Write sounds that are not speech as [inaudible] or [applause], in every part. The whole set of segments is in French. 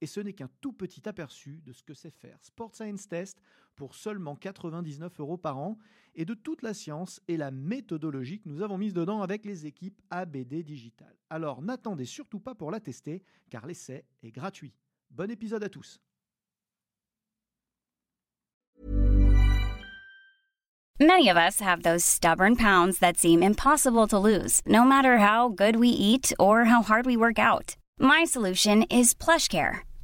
Et ce n'est qu'un tout petit aperçu de ce que c'est faire Sport Science Test pour seulement 99 euros par an et de toute la science et la méthodologie que nous avons mise dedans avec les équipes ABD Digital. Alors n'attendez surtout pas pour la tester car l'essai est gratuit. Bon épisode à tous. Many of us have those stubborn pounds that seem impossible to lose, no matter how good we eat or how hard we work out. My solution is PlushCare.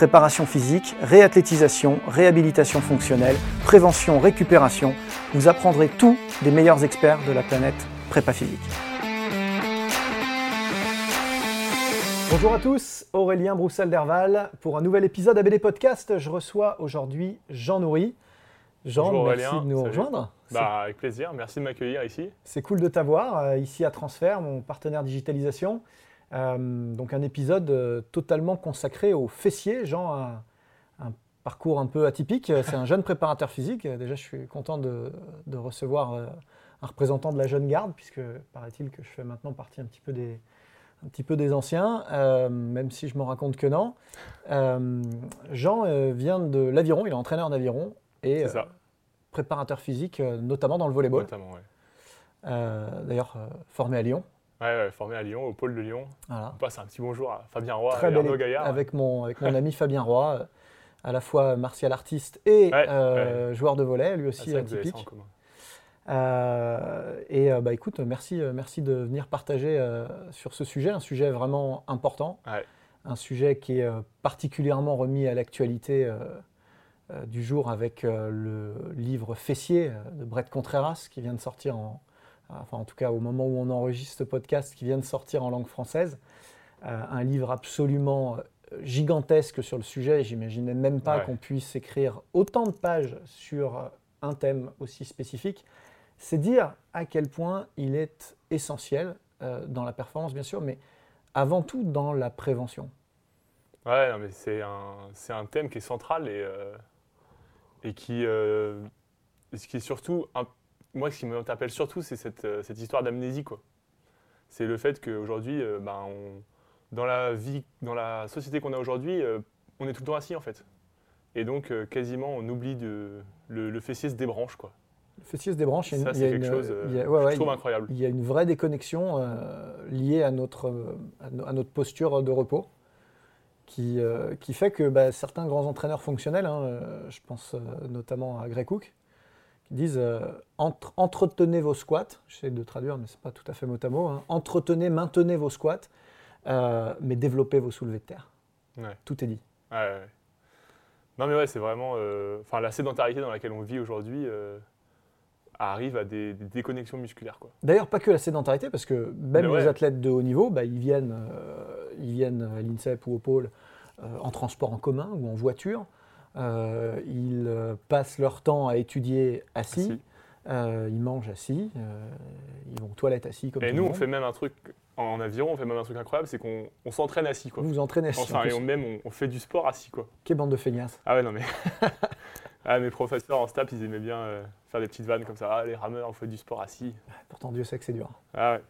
Préparation physique, réathlétisation, réhabilitation fonctionnelle, prévention, récupération, vous apprendrez tout des meilleurs experts de la planète prépa physique. Bonjour à tous, Aurélien Broussel-Derval pour un nouvel épisode ABD Podcast. Je reçois aujourd'hui Jean Nourri. Jean, Bonjour merci Aurélien, de nous salut. rejoindre. Bah, avec plaisir, merci de m'accueillir ici. C'est cool de t'avoir euh, ici à Transfert, mon partenaire digitalisation. Euh, donc un épisode euh, totalement consacré aux fessiers. Jean a un parcours un peu atypique. C'est un jeune préparateur physique. Euh, Déjà, je suis content de, de recevoir euh, un représentant de la jeune garde, puisque paraît-il que je fais maintenant partie un petit peu des, un petit peu des anciens, euh, même si je me rends compte que non. Euh, Jean euh, vient de l'aviron, il est entraîneur d'aviron et euh, préparateur physique, euh, notamment dans le volleyball. Ouais. Euh, D'ailleurs, euh, formé à Lyon. Ouais, formé à Lyon, au pôle de Lyon. Voilà. On passe un petit bonjour à Fabien Roy Très et Arnaud Gaillard. avec mon, avec mon [laughs] ami Fabien Roy, euh, à la fois martial artiste et Ouais, euh, joueur de volley, lui Ah, aussi ça atypique. Euh, et euh, bah, écoute, merci, merci de venir partager euh, sur ce sujet, un sujet vraiment important, un sujet qui est particulièrement remis à l'actualité du jour avec le livre Fessier de Brett Contreras qui vient de sortir en, enfin en tout cas au moment où on enregistre ce podcast, qui vient de sortir en langue française. Euh, un livre absolument euh, gigantesque sur le sujet. J'imaginais même pas Ouais. qu'on puisse écrire autant de pages sur euh, un thème aussi spécifique. C'est dire à quel point il est essentiel euh, dans la performance, bien sûr, mais avant tout dans la prévention. Ouais, non, mais c'est un, c'est un thème qui est central et, euh, et qui, euh, ce qui est surtout. un- moi, ce qui m'interpelle surtout, c'est cette, euh, cette histoire d'amnésie. quoi. C'est le fait qu'aujourd'hui, euh, ben, on- dans la vie, dans la société qu'on a aujourd'hui, euh, on est tout le temps assis en fait. Et donc, euh, quasiment, on oublie de. Le, le fessier se débranche. quoi. Le fessier se débranche. il y a quelque une- chose il y a- que ouais, ouais, je trouve il- incroyable. Il y a une vraie déconnexion liée à notre, à posture de repos qui, qui fait que bah, certains grands entraîneurs fonctionnels, hein, je pense notamment à Greg Cook, qui disent euh, Entre- entretenez vos squats, j'essaie de traduire mais ce n'est pas tout à fait mot à mot, hein, entretenez, maintenez vos squats, euh, mais développez vos soulevés de terre. Ouais. Tout est dit. Ouais, ouais. Non mais ouais, c'est vraiment, euh, enfin la sédentarité dans laquelle on vit aujourd'hui arrive à des, des déconnexions musculaires quoi. D'ailleurs, pas que la sédentarité, parce que même les athlètes de haut niveau, bah, ils, viennent, ils viennent à l'INSEP ou au pôle en transport en commun ou en voiture. Euh, ils euh, passent leur temps à étudier assis. Assis. Euh, ils mangent assis. ils vont aux toilettes assis comme Et tout nous le on fait même un truc en aviron, on fait même un truc incroyable, c'est qu'on on s'entraîne assis quoi. Vous vous entraînez assis. Enfin en et on, même on, on fait du sport assis quoi. Quelle bande de feignasses. Ah ouais non mais, [laughs] ah, mes professeurs en STAP ils aimaient bien euh, faire des petites vannes comme ça. Ah les rameurs on fait du sport assis. Pourtant, Dieu sait que c'est dur. Ah ouais.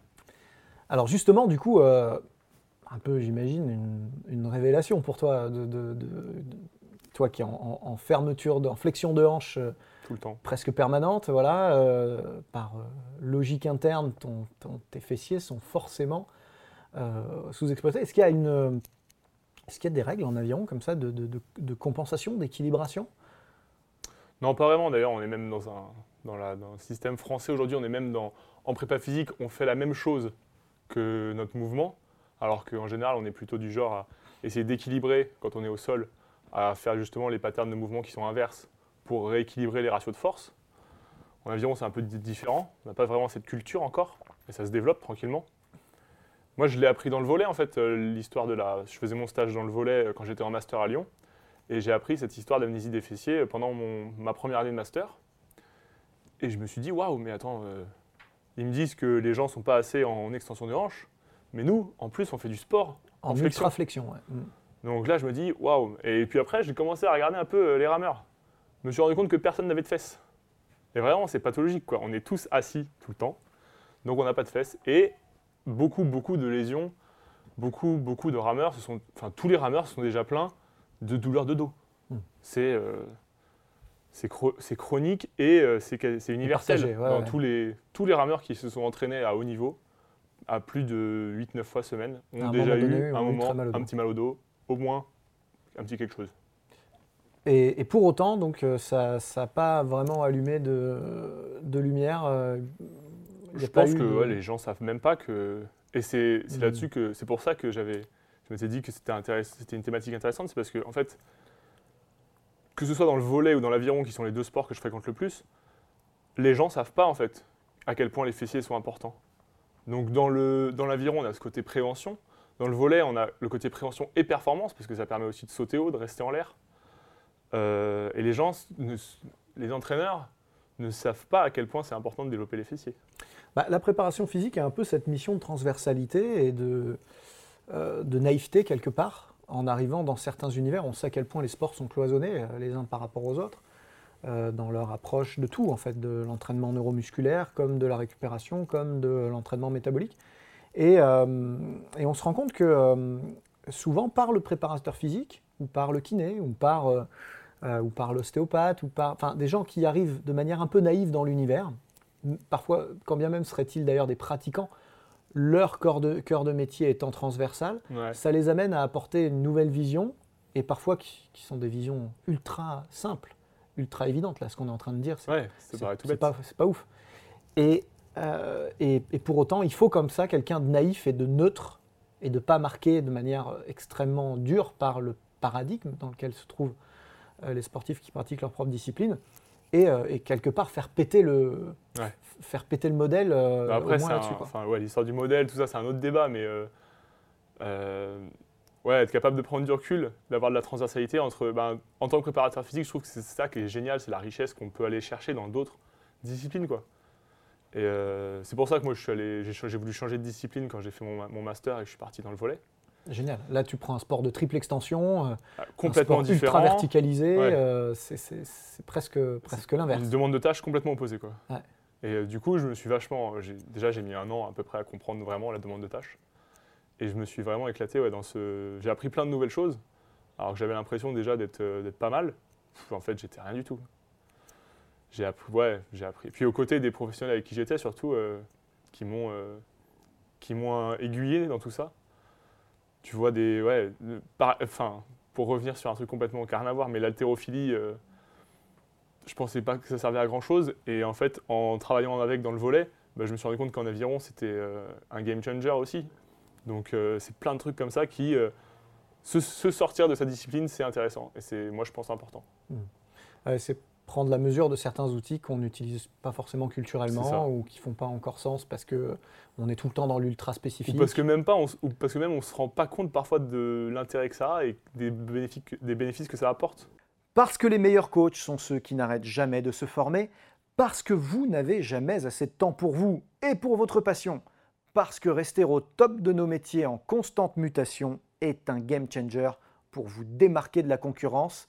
Alors justement, du coup, euh, un peu, j'imagine, une, une révélation pour toi, de, de- de- de- toi qui est en, en- en fermeture, de- en flexion de hanche euh, Tout le temps. presque permanente, voilà, euh, par euh, logique interne, ton, ton- tes fessiers sont forcément sous-exploités. Est-ce qu'il y a une, Est-ce qu'il y a des règles en aviron comme ça de, de- de compensation, d'équilibration? Non, pas vraiment. D'ailleurs, on est même dans un dans, la, dans le système français aujourd'hui, on est même dans en prépa physique, on fait la même chose que notre mouvement, alors qu'en général, on est plutôt du genre à essayer d'équilibrer quand on est au sol, à faire justement les patterns de mouvement qui sont inverses pour rééquilibrer les ratios de force. En aviron, c'est un peu di- différent. On n'a pas vraiment cette culture encore, mais ça se développe tranquillement. Moi, je l'ai appris dans le volet, en fait, euh, l'histoire de la. Je faisais mon stage dans le volet euh, quand j'étais en master à Lyon, et j'ai appris cette histoire d'amnésie des fessiers euh, pendant mon- ma première année de master. Et je me suis dit, waouh, mais attends, euh, ils me disent que les gens sont pas assez en extension de hanche, mais nous, en plus, on fait du sport. En flexion. ultra-flexion, ouais. Donc là, je me dis, waouh. Et puis après, j'ai commencé à regarder un peu euh, les rameurs. Je me suis rendu compte que personne n'avait de fesses. Et vraiment, c'est pathologique, quoi. On est tous assis tout le temps, donc on n'a pas de fesses. Et beaucoup, beaucoup de lésions, beaucoup, beaucoup de rameurs, sont, enfin, tous les rameurs se sont déjà pleins de douleurs de dos. Hmm. C'est euh, c'est chro- c'est chronique et euh, c'est universel. partagé, ouais, Dans ouais. Tous, les, tous les rameurs qui se sont entraînés à haut niveau, à plus de 8-9 fois semaine, ont déjà donné, eu un moment, un petit mal au dos, au moins un petit quelque chose. Et, et pour autant, donc, euh, ça n'a pas vraiment allumé de, de lumière. euh, Je pense que de- ouais, les gens savent même pas que. Et c'est Mm. là-dessus que c'est pour ça que j'avais. Je m'étais dit que c'était une thématique intéressante, c'est parce que en fait, que ce soit dans le volet ou dans l'aviron, qui sont les deux sports que je fréquente le plus, les gens savent pas en fait à quel point les fessiers sont importants. Donc dans le dans l'aviron, on a ce côté prévention. Dans le volet, on a le côté prévention et performance, parce que ça permet aussi de sauter haut, de rester en l'air. Euh, et les gens, les entraîneurs, ne savent pas à quel point c'est important de développer les fessiers. Bah, la préparation physique a un peu cette mission de transversalité et de, euh, de naïveté quelque part. En arrivant dans certains univers, on sait à quel point les sports sont cloisonnés euh, les uns par rapport aux autres, dans leur approche de tout, en fait, de l'entraînement neuromusculaire, comme de la récupération, comme de l'entraînement métabolique. Et, euh, et on se rend compte que euh, souvent par le préparateur physique, ou par le kiné, ou par, euh, ou par l'ostéopathe, ou par enfin, des gens qui arrivent de manière un peu naïve dans l'univers, parfois, quand bien même seraient-ils d'ailleurs des pratiquants, leur corps de, cœur de métier étant transversal, Ouais. ça les amène à apporter une nouvelle vision, et parfois qui, qui sont des visions ultra simples, ultra évidentes. Là, ce qu'on est en train de dire, c'est Ouais, pas, pas ouf. Et, euh, et, et pour autant, il faut comme ça quelqu'un de naïf et de neutre, et de pas marqué de manière euh, extrêmement dure par le paradigme dans lequel se trouvent euh, les sportifs qui pratiquent leur propre discipline, et, euh, et quelque part faire péter le, Ouais. faire péter le modèle Bah Après, enfin, ouais, l'histoire du modèle, tout ça, c'est un autre débat, mais ouais, être capable de prendre du recul, d'avoir de la transversalité entre. ben, en tant que préparateur physique, je trouve que c'est ça qui est génial, c'est la richesse qu'on peut aller chercher dans d'autres disciplines, quoi. Et euh, c'est pour ça que moi, j'ai, voulu changer de discipline quand j'ai fait mon, mon master et que je suis parti dans le volet. Génial. Là, tu prends un sport de triple extension, euh, Ah, un Complètement sport différent. ultra verticalisé, Ouais. euh, c'est- presque, presque l'inverse. Une demande de tâches complètement opposée, quoi. Ouais. Et euh, du coup, je me suis vachement. déjà, j'ai mis un an à peu près à comprendre vraiment la demande de tâches. Et je me suis vraiment éclaté ouais, dans ce. J'ai appris plein de nouvelles choses. Alors que j'avais l'impression déjà d'être d'être pas mal. Pff, en fait, j'étais rien du tout. J'ai appris. Ouais, j'ai appris. Puis aux côtés des professionnels avec qui j'étais, surtout, euh, qui m'ont euh, qui m'ont aiguillé dans tout ça. Tu vois des. Ouais. Enfin, pour revenir sur un truc complètement rien mais l'haltérophilie. euh, je pensais pas que ça servait à grand chose. Et en fait, en travaillant avec dans le volet, bah, je me suis rendu compte qu'en aviron, c'était euh, un game changer aussi. Donc, c'est plein de trucs comme ça qui. se, sortir de sa discipline, c'est intéressant. Et c'est, moi, je pense, important. C'est prendre la mesure de certains outils qu'on n'utilise pas forcément culturellement ou qui font pas encore sens parce que on est tout le temps dans l'ultra Ou spécifique. parce que même pas, on, ou parce que même on se rend pas compte parfois de l'intérêt que ça a et des bénéfices, des bénéfices que ça apporte. Parce que les meilleurs coachs sont ceux qui n'arrêtent jamais de se former, parce que vous n'avez jamais assez de temps pour vous et pour votre passion, parce que rester au top de nos métiers en constante mutation est un game changer pour vous démarquer de la concurrence,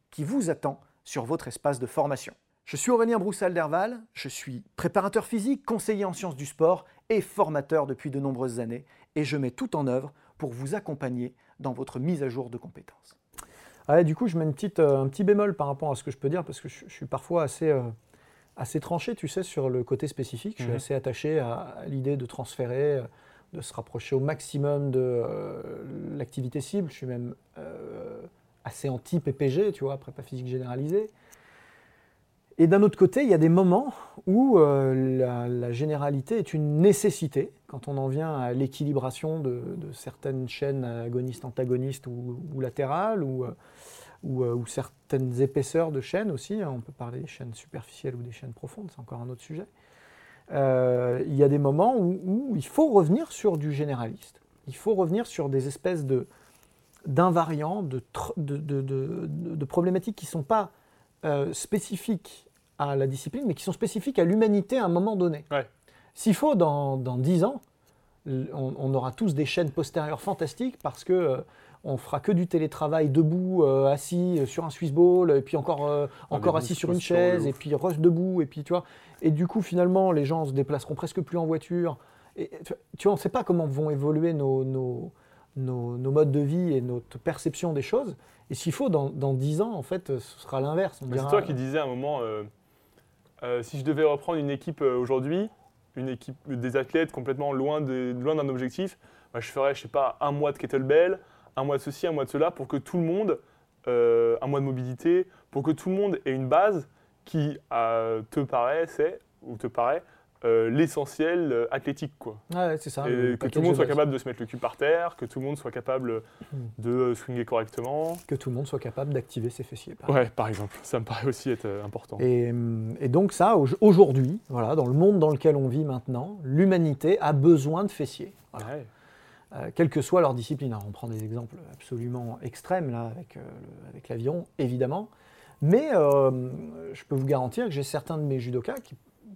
qui vous attend sur votre espace de formation. Je suis Aurélien Broussal-Derval, je suis préparateur physique, conseiller en sciences du sport et formateur depuis de nombreuses années et je mets tout en œuvre pour vous accompagner dans votre mise à jour de compétences. Ah du coup, je mets une petite, euh, un petit bémol par rapport à ce que je peux dire parce que je, suis parfois assez, euh, assez tranché, tu sais, sur le côté spécifique. Je suis mhm. assez attaché à, l'idée de transférer, euh, de se rapprocher au maximum de l'activité cible. Je suis même assez anti-PPG, tu vois, prépa physique généralisée. Et d'un autre côté, il y a des moments où euh, la, généralité est une nécessité, quand on en vient à l'équilibration de, certaines chaînes agonistes, antagonistes ou, latérales, ou, euh, euh, ou, certaines épaisseurs de chaînes aussi. Hein. On peut parler des chaînes superficielles ou des chaînes profondes, c'est encore un autre sujet. il y a des moments où, il faut revenir sur du généraliste. Il faut revenir sur des espèces de d'invariants, de, de, de, problématiques qui ne sont pas spécifiques à la discipline, mais qui sont spécifiques à l'humanité à un moment donné. S'il faut, dans, dans 10 ans, on, aura tous des chaînes postérieures fantastiques parce que euh, on fera que du télétravail debout, euh, assis euh, sur un Swiss ball, et puis encore, encore assis sur une chaise, et puis rush debout, et puis tu vois. Et du coup, finalement, les gens se déplaceront presque plus en voiture. Et, tu vois, on ne sait pas comment vont évoluer nos, nos, nos, modes de vie et notre perception des choses. Et s'il faut, dans, dans 10 ans, en fait, ce sera l'inverse. C'est toi qui disais à un moment euh, si je devais reprendre une équipe euh, aujourd'hui, une équipe des athlètes complètement loin d'un loin objectif, bah, je ferais, je sais pas, un mois de kettlebell, un mois de ceci, un mois de cela, pour que tout le monde, euh, un mois de mobilité, pour que tout le monde ait une base qui te paraît, c'est, ou te paraît, euh, l'essentiel euh, athlétique. Quoi. c'est ça. Et que tout le monde soit capable de se mettre le cul par terre, que tout le monde soit capable hmm. de euh, swinger correctement. Que tout le monde soit capable d'activer ses fessiers. Par ouais, par exemple. Ça me paraît aussi être important. Et, donc ça, aujourd'hui, voilà, dans le monde dans lequel on vit maintenant, l'humanité a besoin de fessiers. quelle que soit leur discipline. on prend des exemples absolument extrêmes là, avec, avec l'avion, évidemment. Mais je peux vous garantir que j'ai certains de mes judokas qui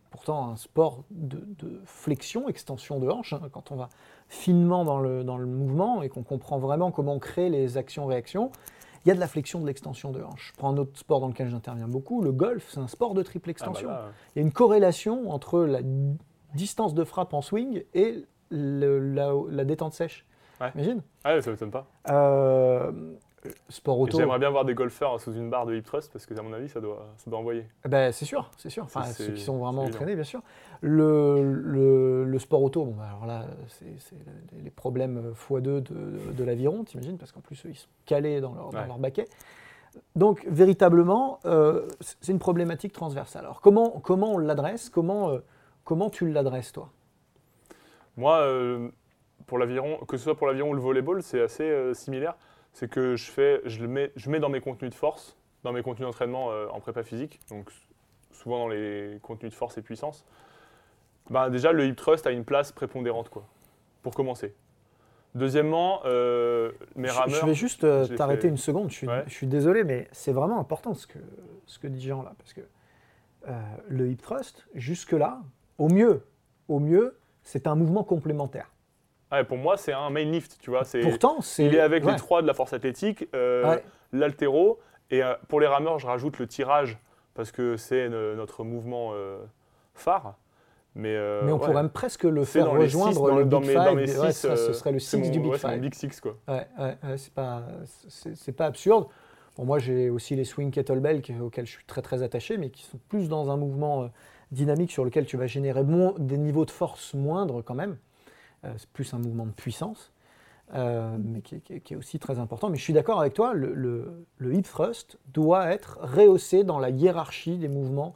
pourtant un sport de, flexion, extension de hanche, hein, quand on va finement dans le, dans le mouvement et qu'on comprend vraiment comment on crée les actions-réactions, il y a de la flexion, de l'extension de hanche. Je prends un autre sport dans lequel j'interviens beaucoup, le golf, c'est un sport de triple ah, bah extension. Il y a une corrélation entre la distance de frappe en swing et la, détente sèche. Ouais. Imagine? Ah, ça m'étonne pas. Euh, sport auto. J'aimerais bien voir des golfeurs sous une barre de hip thrust parce que, à mon avis, ça doit, ça doit envoyer. Eh ben, c'est sûr, c'est sûr. Enfin, ceux qui sont vraiment entraînés, bien sûr. Le, le, le sport auto, bon, bah, alors là, c'est les problèmes x2 de, de l'aviron, t'imagines, parce qu'en plus, eux, ils sont calés dans leur, dans leur baquet. Donc, véritablement, euh, c'est une problématique transversale. Alors, comment, comment on l'adresse? Comment, euh, comment tu l'adresses, toi? Moi, euh, pour l'aviron, que ce soit pour l'aviron ou le volleyball, c'est assez similaire c'est que je, fais, je, le mets, je mets dans mes contenus de force, dans mes contenus d'entraînement euh, en prépa physique, donc souvent dans les contenus de force et puissance. Ben déjà, le hip thrust a une place prépondérante, quoi, pour commencer. Deuxièmement, euh, mes rameurs. Je vais juste euh, t'arrêter une seconde. Je suis, je suis, désolé, mais c'est vraiment important ce que, ce que dit Jean là. Parce que le hip thrust, jusque-là, au mieux, au mieux, c'est un mouvement complémentaire pour moi, c'est un main lift, tu vois. Pourtant, c'est. Il est avec les trois de la force athlétique, euh, l'altéro, et euh, pour les rameurs, je rajoute le tirage parce que c'est notre mouvement euh, phare. Mais, Mais on pourrait même presque le faire rejoindre le Big Five. ce serait le 6 du Big Five. Big Six, quoi. Ouais, c'est pas, c'est pas absurde. Bon, moi, j'ai aussi les swing kettlebell auxquels je suis très très attaché, mais qui sont plus dans un mouvement dynamique sur lequel tu vas générer des niveaux de force moindres quand même. Euh, c'est plus un mouvement de puissance, euh, mais qui, est aussi très important. Mais je suis d'accord avec toi, le, hip thrust doit être rehaussé dans la hiérarchie des mouvements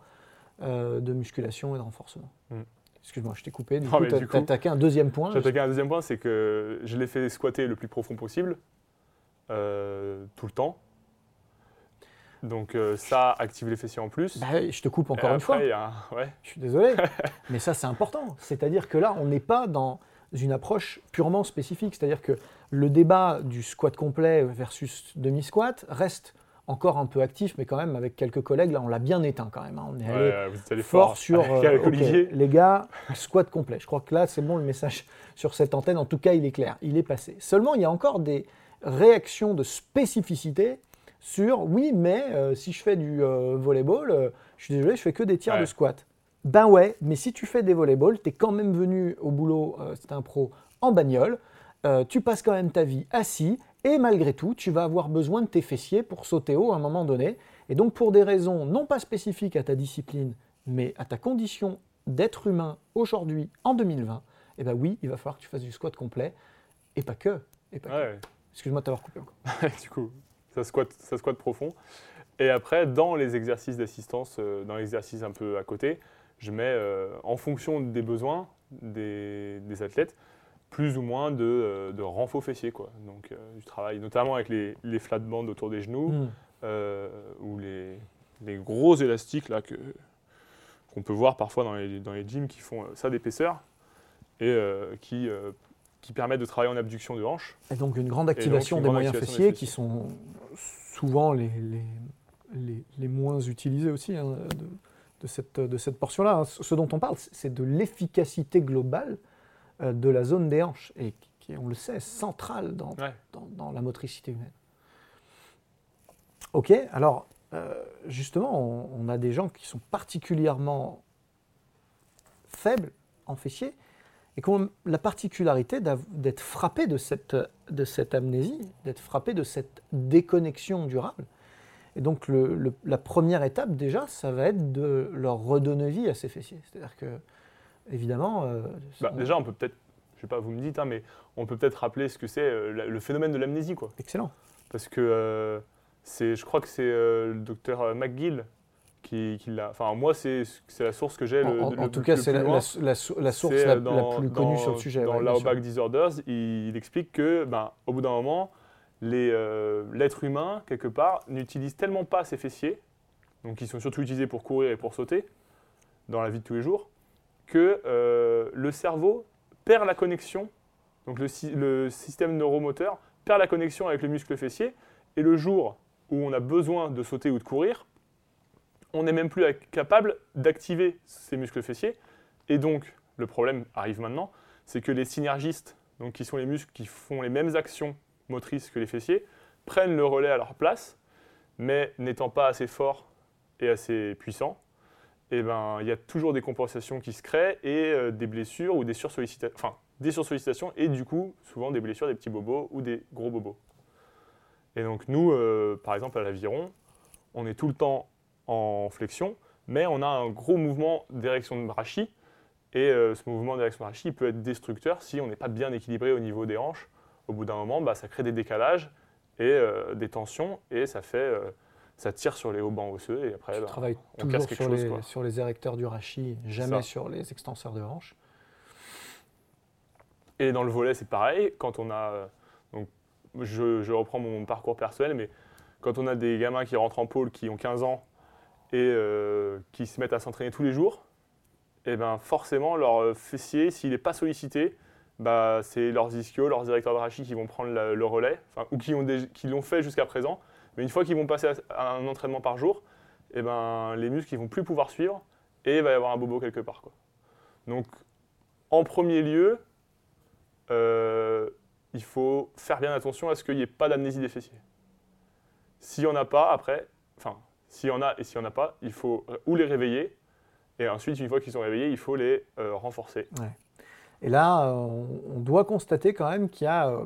euh, de musculation et de renforcement. Mm. Excuse-moi, je t'ai coupé. Du coup, tu as, attaqué un deuxième point. J'ai attaqué un deuxième point, c'est que je l'ai fait squatter le plus profond possible, tout le temps. Donc euh, ça active les fessiers en plus. Bah, je te coupe Et encore une après, fois. un- ouais. Je suis désolé, [laughs] mais ça c'est important. C'est-à-dire que là, on n'est pas dans une approche purement spécifique. C'est-à-dire que le débat du squat complet versus demi-squat reste encore un peu actif, mais quand même avec quelques collègues, là on l'a bien éteint quand même. hein. On est allé vous êtes allé fort fort sur [laughs] avec, euh, les gars, squat complet. Je crois que là c'est bon, le message [laughs] sur cette antenne, en tout cas il est clair, il est passé. Seulement il y a encore des réactions de spécificité sur oui, mais euh, si je fais du euh, volleyball, euh, je suis désolé, je fais que des tirs Ouais. de squat. Ben ouais, mais si tu fais des volleyball, tu es quand même venu au boulot, euh, c'est un pro, en bagnole, euh, tu passes quand même ta vie assis, et malgré tout, tu vas avoir besoin de tes fessiers pour sauter haut à un moment donné. Et donc pour des raisons non pas spécifiques à ta discipline, mais à ta condition d'être humain aujourd'hui, en 2020, eh ben oui, il va falloir que tu fasses du squat complet, et pas que. Et pas que. Ouais, Excuse-moi de t'avoir coupé encore. [laughs] du coup, ça squatte, ça squatte profond. Et après, dans les exercices d'assistance, euh, dans l'exercice un peu à côté, je mets, euh, en fonction des besoins des, des athlètes, plus ou moins de, euh, de renfort fessier. Quoi. Donc, euh, du travail, notamment avec les, les flat bands autour des genoux, Hmm. euh, ou les, les gros élastiques là, que, qu'on peut voir parfois dans les, dans les gyms qui font euh, ça d'épaisseur et euh, qui, euh, qui permettent de travailler en abduction de hanche. Et donc une grande activation une des grande moyens activation des fessiers qui sont souvent les, les, les- les moins utilisés aussi hein, de, de cette, de cette portion-là. hein. Ce dont on parle, c'est de l'efficacité globale euh, de la zone des hanches et qui est, on le sait, centrale dans, Ouais. dans, dans la motricité humaine. Ok, alors euh, justement, on, on a des gens qui sont particulièrement faibles en fessiers et qui ont la particularité d'être frappés de cette, de cette amnésie, d'être frappés de cette déconnexion durable. Et donc le- le- la première étape déjà, ça va être de leur redonner vie à ces fessiers. C'est-à-dire que, évidemment, euh, Bah, on- déjà, on peut peut-être, je sais pas, vous me dites, hein, mais on peut peut-être rappeler ce que c'est euh, le phénomène de l'amnésie, quoi. excellent. Parce que euh, c'est, je crois que c'est le docteur McGill qui, qui l'a. Enfin, moi, c'est, c'est la source que j'ai. En, Le, en- le- en tout le cas, c'est la, loin. la- la sou- la source la, dans- plus dans- connue sur le sujet. Dans ouais. Laubach Disorders, il, il explique que, ben, au bout d'un moment, euh, l'être humain, quelque part, n'utilise tellement pas ses fessiers, donc qui sont surtout utilisés pour courir et pour sauter, dans la vie de tous les jours, que euh, le cerveau perd la connexion, donc le, sy- le système neuromoteur perd la connexion avec le muscle fessier, et le jour où on a besoin de sauter ou de courir, on n'est même plus capable d'activer ces muscles fessiers, et donc le problème arrive maintenant, c'est que les synergistes, donc qui sont les muscles qui font les mêmes actions motrices que les fessiers, prennent le relais à leur place, mais n'étant pas assez forts et assez puissants, et ben il y a toujours des compensations qui se créent et euh, des blessures ou des sursollicitations, enfin des et du coup souvent des blessures, des petits bobos ou des gros bobos. Et donc nous, euh, par exemple à l'aviron, on est tout le temps en flexion, mais on a un gros mouvement d'érection de brachie et euh, ce mouvement d'érection de brachie peut être destructeur si on n'est pas bien équilibré au niveau des hanches. Au bout d'un moment, bah, ça crée des décalages et euh, des tensions et ça fait, euh, ça tire sur les hauts bancs osseux et après bah, travailles on casse toujours quelque sur chose. les, quoi. sur les érecteurs du rachis, jamais Ça. sur les extenseurs de hanche. Et dans le volet, c'est pareil. Quand on a. euh, Donc, je, je reprends mon parcours personnel, mais quand on a des gamins qui rentrent en pôle, qui ont 15 ans et euh, qui se mettent à s'entraîner tous les jours, et ben forcément, leur fessier, s'il n'est pas sollicité, bah, c'est leurs ischios, leurs directeurs de rachis qui vont prendre le relais, ou qui, l'ont fait jusqu'à présent. Mais une fois qu'ils vont passer à, un entraînement par jour, et ben, les muscles ne vont plus pouvoir suivre et il va y avoir un bobo quelque part. Donc, en premier lieu, euh, il faut faire bien attention à ce qu'il n'y ait pas d'amnésie des fessiers. S'il n'y en a pas, après, enfin, s'il y en a et s'il n'y en a pas, il faut euh, ou les réveiller, et ensuite, une fois qu'ils sont réveillés, il faut les euh, renforcer. Et là, euh, on, doit constater quand même qu'il y a euh,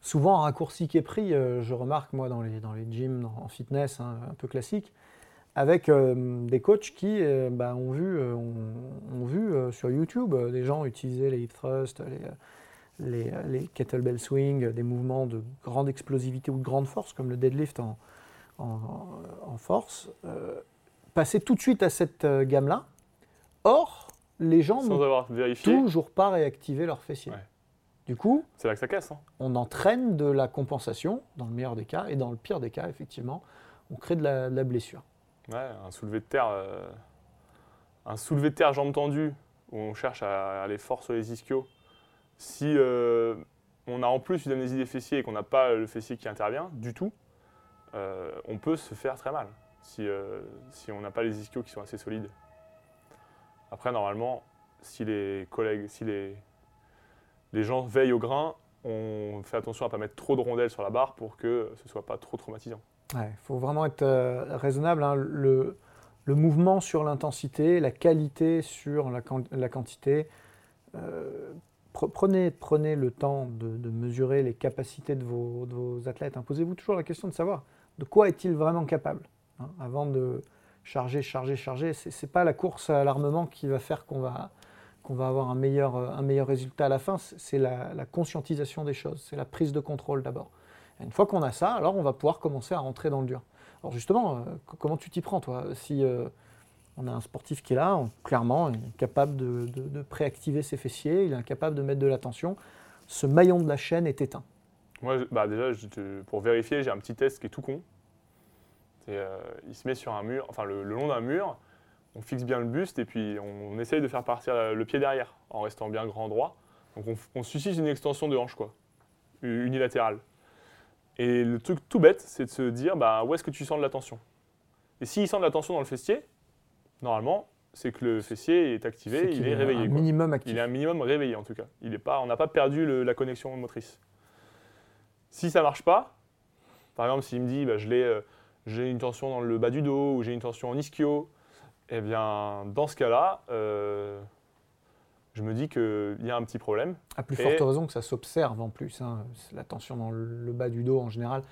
souvent un raccourci qui est pris, euh, je remarque moi dans les, dans les gyms en fitness hein, un peu classiques, avec des coachs qui bah, ont vu, ont, vu sur YouTube des gens utiliser les hip thrusts, les, kettlebell swing, des mouvements de grande explosivité ou de grande force, comme le deadlift en, en, force, passer tout de suite à cette gamme-là. Or, les gens Sans n'ont toujours pas réactiver leurs fessiers. Ouais. Du coup, c'est là que ça casse. hein. on entraîne de la compensation, dans le meilleur des cas, et dans le pire des cas, effectivement, on crée de la, de la blessure. Ouais, un soulevé de terre, euh, un soulevé de terre jambe tendue où on cherche à aller fort sur les ischios. Si euh, on a en plus une amnésie des fessiers et qu'on n'a pas le fessier qui intervient du tout, euh, on peut se faire très mal si, euh, si on n'a pas les ischios qui sont assez solides. Après, normalement, si les collègues, si les, les gens veillent au grain, on fait attention à ne pas mettre trop de rondelles sur la barre pour que ce ne soit pas trop traumatisant. Il faut vraiment être euh, raisonnable. hein. Le, le mouvement sur l'intensité, la qualité sur la, la quantité. Euh, pre- prenez, prenez le temps de, de mesurer les capacités de vos, de vos athlètes. hein. Posez-vous toujours la question de savoir de quoi est-il vraiment capable hein, avant de charger, charger, charger. Ce n'est pas la course à l'armement qui va faire qu'on va, va avoir un meilleur, euh, un meilleur résultat à la fin. C'est- la, conscientisation des choses, c'est la prise de contrôle d'abord. Une fois qu'on a ça, alors on va pouvoir commencer à rentrer dans le dur. Alors justement, euh, comment tu t'y prends toi? Si euh, on a un sportif qui est là, clairement, il est capable de, de- de préactiver ses fessiers, il est incapable de mettre de la tension, ce maillon de la chaîne est éteint. Moi, bah déjà, pour vérifier, j'ai un petit test qui est tout con. Euh, il se met sur un mur, enfin le, le long d'un mur, on fixe bien le buste et puis on, on essaye de faire partir le pied derrière en restant bien grand droit. Donc on, suscite une extension de hanche, quoi, unilatérale. Et le truc tout bête, c'est de se dire bah, où est-ce que tu sens de la tension Et s'il sent de la tension dans le fessier, normalement, c'est que le fessier est activé, il est réveillé. quoi. minimum actif. Il est un minimum réveillé en tout cas. Il est pas, on n'a pas perdu le- la connexion motrice. Si ça marche pas, par exemple s'il me dit bah, je l'ai, euh, j'ai une tension dans le bas du dos ou j'ai une tension en ischio, eh bien dans ce cas-là, euh, je me dis qu'il y a un petit problème. À plus Et- forte raison que ça s'observe en plus. hein. La tension dans le bas du dos en général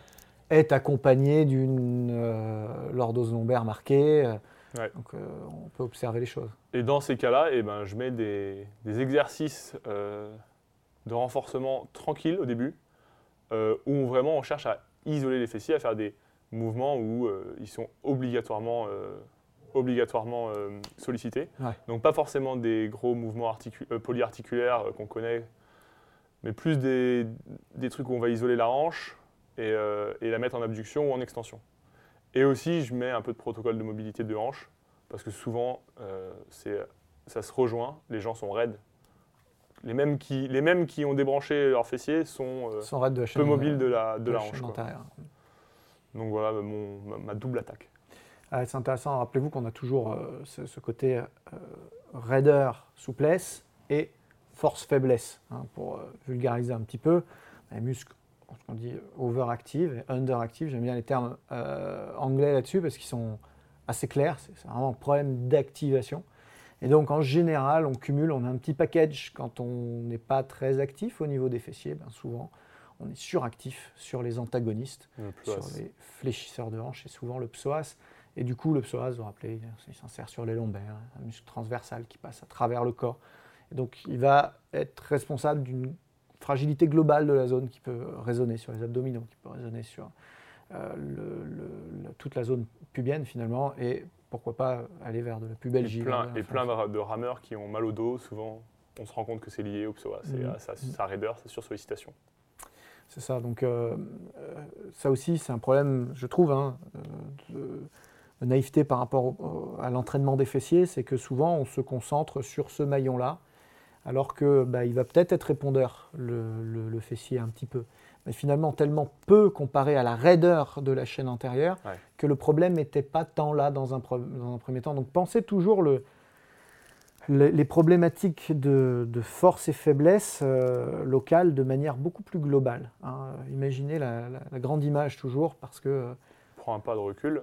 est accompagnée d'une euh, lordose lombaire marquée. Ouais. Donc euh, on peut observer les choses. Et dans ces cas-là, eh ben, je mets des, des exercices de renforcement tranquilles au début, où vraiment on cherche à isoler les fessiers, à faire des mouvements où euh, ils sont obligatoirement, euh, obligatoirement euh, sollicités. Ouais. Donc pas forcément des gros mouvements articu- polyarticulaires qu'on connaît, mais plus des, des trucs où on va isoler la hanche et, et la mettre en abduction ou en extension. Et aussi, je mets un peu de protocole de mobilité de hanche, parce que souvent, euh, ça se rejoint, les gens sont raides. Les mêmes qui, les mêmes qui ont débranché leurs fessiers sont euh, Sans raid de la chaîne, peu mobiles de la, de de la la hanche. Donc voilà mon, ma, double attaque. Ah, c'est intéressant. Rappelez-vous qu'on a toujours euh, ce, côté euh, raideur, souplesse et force-faiblesse. hein, pour euh, vulgariser un petit peu, les muscles, ce qu'on dit overactive et underactive, j'aime bien les termes anglais là-dessus parce qu'ils sont assez clairs. C'est vraiment un problème d'activation. Et donc en général, on cumule, on a un petit package quand on n'est pas très actif au niveau des fessiers. Souvent, on est suractif sur les antagonistes Le sur les fléchisseurs de hanche, c'est souvent le psoas. Et du coup, le psoas, vous vous rappelez, il s'insère sur les lombaires, un muscle transversal qui passe à travers le corps. Et donc, il va être responsable d'une fragilité globale de la zone qui peut résonner sur les abdominaux, qui peut résonner sur euh, le- le- le- toute la zone pubienne finalement, et pourquoi pas aller vers de la Et pubalgie. plein, et plein de, rameurs qui ont mal au dos, souvent, on se rend compte que c'est lié au psoas et Mhm. à sa, sa raideur, sa sursollicitation. C'est ça. Donc, euh, euh, ça aussi, c'est un problème, je trouve, hein, euh, de, de naïveté par rapport au- à l'entraînement des fessiers. C'est que souvent, on se concentre sur ce maillon-là, alors que bah, il va peut-être être répondeur, le, le- le fessier, un petit peu. Mais finalement, tellement peu comparé à la raideur de la chaîne antérieure, Ouais. que le problème n'était pas tant là dans un, pre- dans un premier temps. Donc, pensez toujours le, les, les problématiques de, de force et faiblesse euh, locales de manière beaucoup plus globale. hein. Imaginez la, la- la grande image toujours, parce que euh, Prends un pas de recul,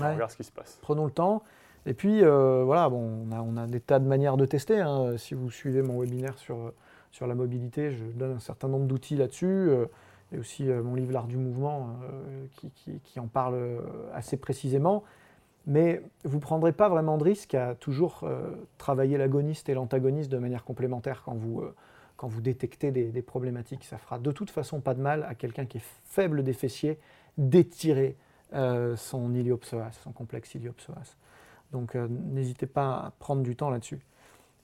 on Ouais. regarde ce qui se passe. prenons le temps. Et puis, euh, voilà, bon, on, a, on a des tas de manières de tester. hein. Si vous suivez mon webinaire sur, euh, sur la mobilité, je donne un certain nombre d'outils là-dessus. et aussi mon livre L'art du mouvement qui, qui- qui en parle assez précisément. Mais vous ne prendrez pas vraiment de risque à toujours euh, travailler l'agoniste et l'antagoniste de manière complémentaire quand vous, euh, quand vous détectez des, problématiques. Ça fera de toute façon pas de mal à quelqu'un qui est faible des fessiers d'étirer euh, son iliopsoas, son complexe iliopsoas. Donc euh, n'hésitez pas à prendre du temps là-dessus.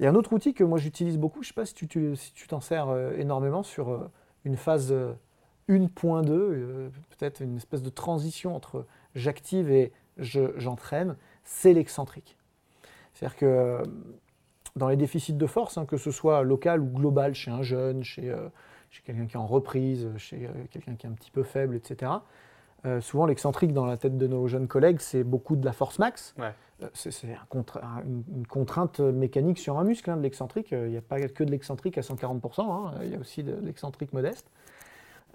Il y a un autre outil que moi j'utilise beaucoup, je ne sais pas si tu tu- si tu t'en sers énormément sur une phase euh, 1.2, euh, peut-être une espèce de transition entre j'active et j'entraîne, c'est l'excentrique. C'est-à-dire que euh, dans les déficits de force, hein, que ce soit local ou global chez un jeune, chez, euh, chez quelqu'un qui est en reprise, chez quelqu'un qui est un petit peu faible, etc., souvent l'excentrique dans la tête de nos jeunes collègues, c'est beaucoup de la force max. C'est une, contrainte mécanique sur un muscle, hein, de l'excentrique. Il n'y a pas que de l'excentrique à 140%, hein, il y a aussi de l'excentrique modeste.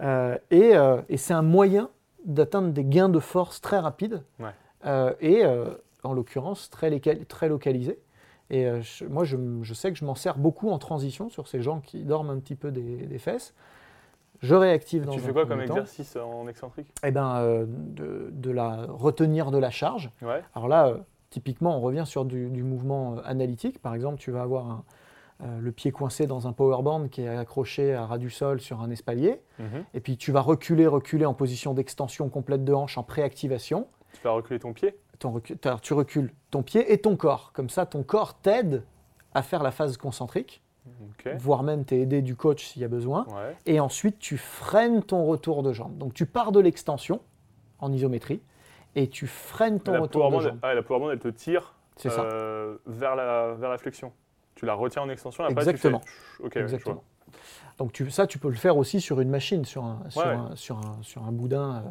Euh, euh, et, c'est un moyen d'atteindre des gains de force très rapides euh, et en l'occurrence très, très localisés. Et moi, je, sais que je m'en sers beaucoup en transition sur ces gens qui dorment un petit peu des, fesses. Je réactive dans Tu fais quoi comme exercice en excentrique? Eh bien, de, la retenir de la charge. Alors là, typiquement, on revient sur du, du, mouvement analytique. Par exemple, tu vas avoir un, euh, le pied coincé dans un powerband qui est accroché à ras du sol sur un espalier. Mhm. Et puis tu vas reculer, reculer en position d'extension complète de hanche en préactivation. Tu vas reculer ton pied Tu recules ton pied et ton corps. Comme ça, ton corps t'aide à faire la phase concentrique. voire même t'es aidé du coach s'il y a besoin. Et ensuite, tu freines ton retour de jambe. Donc tu pars de l'extension en isométrie et tu freines ton retour de jambe. Ah, la powerband, elle te tire euh, vers, la, vers la flexion. Tu la retiens en extension, après Exactement. tu fais... Exactement. Donc tu, ça, tu peux le faire aussi sur une machine, sur un, sur un, sur un, sur un boudin, euh,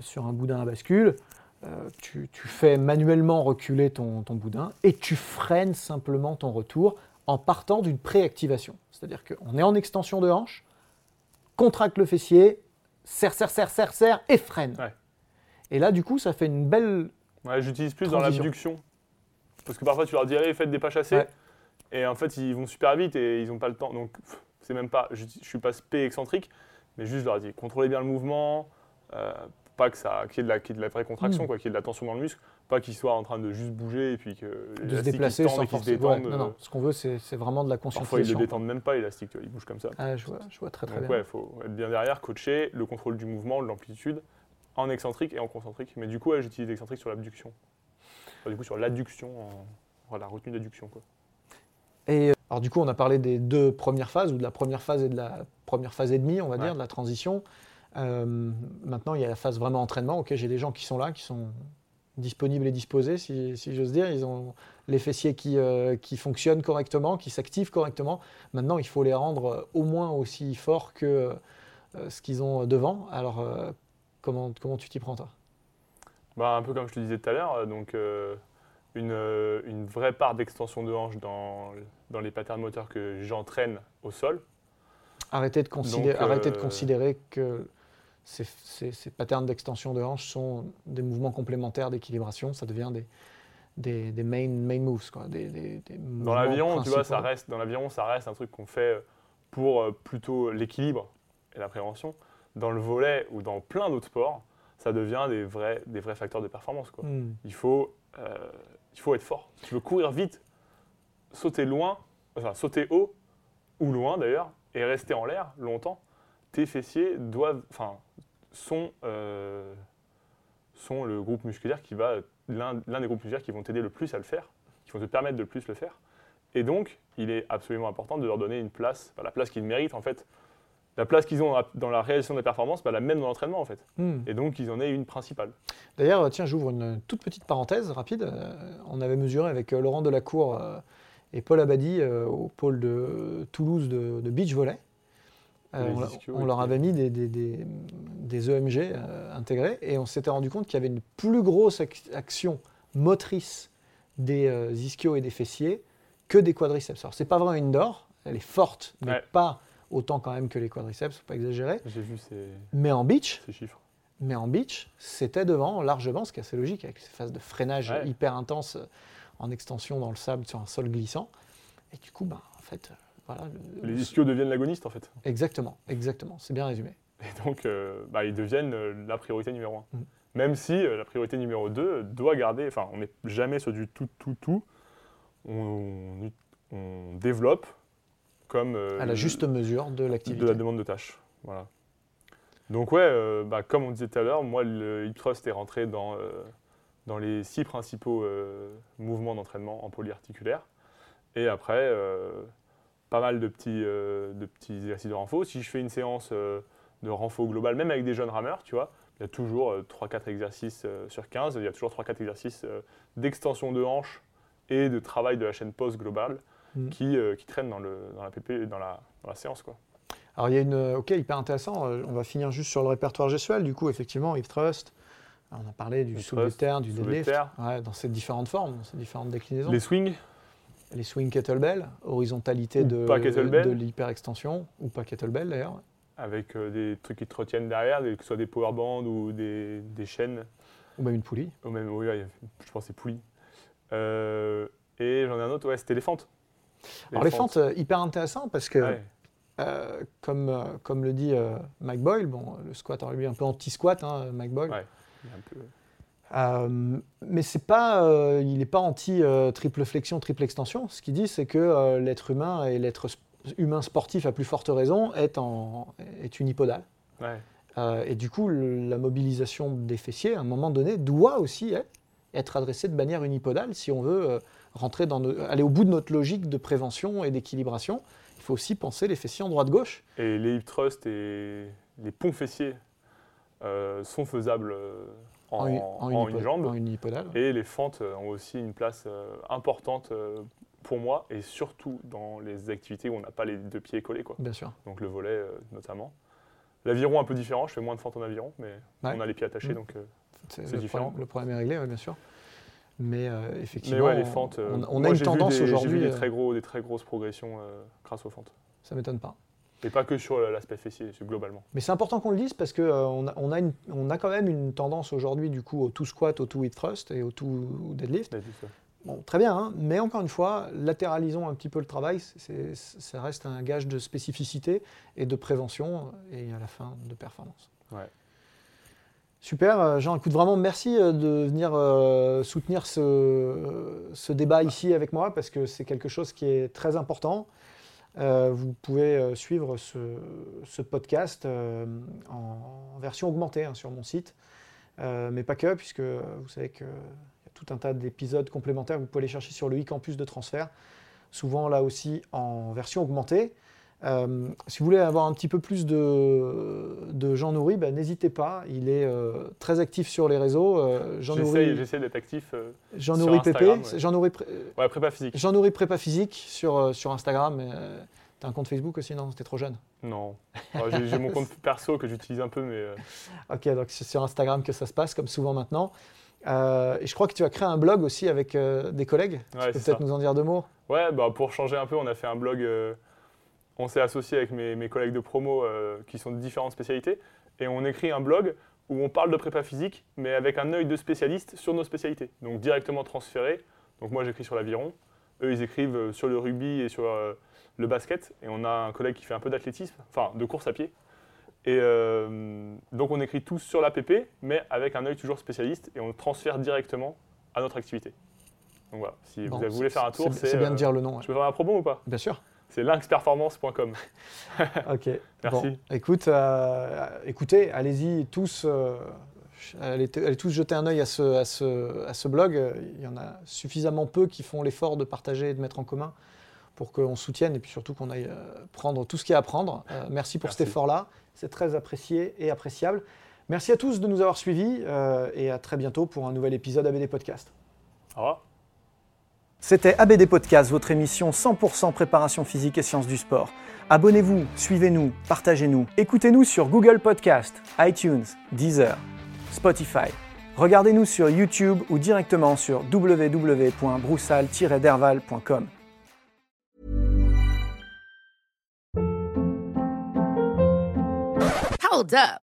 sur un boudin à bascule. Euh, tu, tu, fais manuellement reculer ton, ton, boudin et tu freines simplement ton retour en partant d'une préactivation. C'est-à-dire qu'on est en extension de hanche, contracte le fessier, serre, serre, serre, serre, serre et freine. Et là, du coup, ça fait une belle. Ouais, j'utilise plus dans l'abduction. Parce que parfois, tu leur dis, allez, faites des pas chassés. Et en fait, ils vont super vite et ils n'ont pas le temps. Donc, c'est même pas, je, ne suis pas spé excentrique, mais juste je leur dis, contrôlez bien le mouvement, euh, pas que ça, qu'il y, ait de la vraie contraction, mm. quoi, qu'il y ait de la tension dans le muscle, pas qu'il soit en train de juste bouger et puis que de se déplacer sans force. non, non, ce qu'on veut, c'est vraiment de la conscientisation. Parfois, ils ne détendent même pas l'élastique, il bouge comme ça. Ah, je vois, je vois très très Donc, bien. Ouais, il faut être bien derrière, coacher le contrôle du mouvement, de l'amplitude, en excentrique et en concentrique. Mais du coup, j'utilise l'excentrique sur l'abduction. du coup, sur l'adduction, en... la retenue d'adduction, quoi. Et euh, alors du coup, on a parlé des deux premières phases, ou de la première phase et de la première phase et demie, on va dire, de la transition. Euh, maintenant, il y a la phase vraiment entraînement. Ok, j'ai des gens qui sont là, qui sont disponibles et disposés, si, j'ose dire. Ils ont les fessiers qui, euh, qui fonctionnent correctement, qui s'activent correctement. Maintenant, il faut les rendre au moins aussi forts que ce qu'ils ont devant. Alors, comment, comment tu t'y prends, toi? Bah, Un peu comme je te disais tout à l'heure. Donc, une, une, vraie part d'extension de hanche dans, dans les patterns moteurs que j'entraîne au sol. Arrêtez de, considérer, arrêtez de euh, considérer que ces, ces, patterns d'extension de hanche sont des mouvements complémentaires d'équilibration. Ça devient des, des, des, main, main moves. Quoi, des, des dans l'avion, tu vois, ça reste, dans l'avion, ça reste un truc qu'on fait pour euh, plutôt l'équilibre et la prévention. Dans le volet ou dans plein d'autres sports, ça devient des vrais, des vrais facteurs de performance. Quoi. Hmm. Il, faut, euh, il faut être fort. Si tu veux courir vite, sauter loin, enfin sauter haut ou loin d'ailleurs, et rester en l'air longtemps, tes fessiers doivent, enfin, sont, euh, sont le groupe musculaire qui va, l'un des groupes musculaires qui vont t'aider le plus à le faire, qui vont te permettre de le plus le faire. Et donc, il est absolument important de leur donner une place, la place qu'ils méritent en fait. La place qu'ils ont dans la, réalisation des performances, bah, la même dans l'entraînement en fait. Hmm. Et donc, ils en aient une principale. D'ailleurs, tiens, j'ouvre une toute petite parenthèse rapide. Euh, on avait mesuré avec euh, Laurent Delacour et Paul Abadi au pôle de Toulouse de, beach volley. Euh, on, leur avait mis des, des, EMG euh, intégrés et on s'était rendu compte qu'il y avait une plus grosse action motrice des ischios et des fessiers que des quadriceps. Alors, c'est pas vraiment une d'or, elle est forte, mais pas autant quand même que les quadriceps, faut pas exagérer. J'ai vu ces, mais en beach, ces chiffres. Mais en beach, c'était devant largement, ce qui est assez logique avec ces phases de freinage hyper intenses en extension dans le sable sur un sol glissant. Et du coup, bah, en fait, euh, les ischios deviennent l'agoniste, en fait. Exactement, exactement. C'est bien résumé. Et donc, euh, bah, ils deviennent euh, la priorité numéro un. Mm. Même si la priorité numéro 2 doit garder, enfin, on n'est jamais sur du tout, tout, tout. On, développe comme. à la juste mesure de l'activité. De la demande de tâches. Voilà. Donc, ouais, bah, comme on disait tout à l'heure, moi, le hip thrust est rentré dans dans les six principaux euh, mouvements d'entraînement en polyarticulaire. Et après, euh, pas mal de petits, euh, de petits exercices de renfort. Si je fais une séance de renfort global, même avec des jeunes rameurs, tu vois, il y a toujours 3-4 exercices sur 15, il y a toujours 3-4 exercices d'extension de hanche et de travail de la chaîne post globale mm. qui, qui traînent dans, le, dans la PP, dans la, dans la séance. Quoi. Alors il y a une, ok, hyper intéressant, on va finir juste sur le répertoire gestuel, du coup, effectivement, hip thrust, on a parlé du soulevé terre, du deadlift, dans ces différentes formes, dans ces différentes déclinaisons. Les swings Les swings kettlebell, horizontalité de, de l'hyperextension, ou pas kettlebell d'ailleurs. Avec euh, des trucs qui te retiennent derrière, que ce soit des power bands ou des, chaînes. Ou même une poulie. Ou même, oui, je pense que c'est poulie. Euh, et j'en ai un autre, ouais, c'était les fentes. Alors les fentes, euh, hyper intéressant parce que, comme, comme le dit Mike Boyle, bon, le squat, alors lui un peu anti-squat, hein, Mike Boyle. Euh, mais c'est pas, euh, il n'est pas anti euh, triple flexion, triple extension. Ce qu'il dit, c'est que l'être humain et l'être humain sportif, à plus forte raison, est, en, est unipodal. et du coup, la mobilisation des fessiers, à un moment donné, doit aussi être adressée de manière unipodale si on veut rentrer dans aller au bout de notre logique de prévention et d'équilibration. Il faut aussi penser les fessiers en droite-gauche. Et les hip thrusts et les ponts fessiers sont faisables en, une jambe. Et les fentes euh, ont aussi une place euh, importante euh, pour moi et surtout dans les activités où on n'a pas les deux pieds collés. Quoi. Bien sûr. Donc le volet notamment. L'aviron un peu différent, je fais moins de fentes en aviron, mais on a les pieds attachés, mmh. donc c'est différent. le problème est réglé, bien sûr. Mais effectivement, les fentes, on, a une tendance aujourd'hui. J'ai vu des très, gros, des très grosses progressions grâce aux fentes. Ça m'étonne pas. Et pas que sur l'aspect fessier, globalement. Mais c'est important qu'on le dise parce qu'on euh, a, on a, on a quand même une tendance aujourd'hui du coup au tout squat, au tout hip thrust et au tout deadlift. Bon, très bien, hein, mais encore une fois, latéralisons un petit peu le travail, ça reste un gage de spécificité et de prévention et à la fin de performance. Ouais. Super, euh, Jean, écoute, vraiment merci euh, de venir soutenir ce, ce, débat ici avec moi parce que c'est quelque chose qui est très important. Euh, vous pouvez euh, suivre ce, podcast euh, en, version augmentée hein, sur mon site, mais pas que, puisque vous savez qu'il y a tout un tas d'épisodes complémentaires. Vous pouvez les chercher sur le e-campus de transfert, souvent là aussi en version augmentée. Euh, si vous voulez avoir un petit peu plus de, Jean Nourri, ben, n'hésitez pas. Il est euh, très actif sur les réseaux. Euh, Jean J'essaie d'être actif. Jean Nourri PP. Jean Nourri ouais, prépa physique. Jean Nourri prépa physique sur, sur Instagram. T'as un compte Facebook aussi Non, c'était trop jeune. Non. J'ai mon compte perso que j'utilise un peu, mais. Ok, donc c'est sur Instagram que ça se passe, comme souvent maintenant. et je crois que tu as créé un blog aussi avec des collègues. tu peux peut-être nous en dire deux mots? Ouais, bah, pour changer un peu, on a fait un blog on s'est associé avec mes, collègues de promo euh, qui sont de différentes spécialités et on écrit un blog où on parle de prépa physique, mais avec un œil de spécialiste sur nos spécialités. Donc directement transféré. Donc moi j'écris sur l'aviron, eux ils écrivent euh, sur le rugby et sur euh, le basket, et on a un collègue qui fait un peu d'athlétisme, enfin de course à pied. Et donc on écrit tous sur l'APP, mais avec un œil toujours spécialiste, et on transfère directement à notre activité. Donc voilà, si vous voulez faire un tour, c'est bien de dire le nom. Je peux faire un promo ou pas? Bien sûr. C'est lynxperformance.com. [laughs] ok. Merci. écoute, euh, écoutez, allez-y tous, euh, allez, tous jeter un œil à ce, à, ce, à ce, blog. Il y en a suffisamment peu qui font l'effort de partager et de mettre en commun pour qu'on soutienne et puis surtout qu'on aille euh, prendre tout ce qu'il y a à prendre. merci pour cet effort-là. C'est très apprécié et appréciable. Merci à tous de nous avoir suivis et à très bientôt pour un nouvel épisode ABD Podcast. Au revoir. C'était ABD Podcast, votre émission 100% préparation physique et sciences du sport. Abonnez-vous, suivez-nous, partagez-nous. Écoutez-nous sur Google Podcast, iTunes, Deezer, Spotify. Regardez-nous sur YouTube ou directement sur www.broussal-derval.com. Hold up.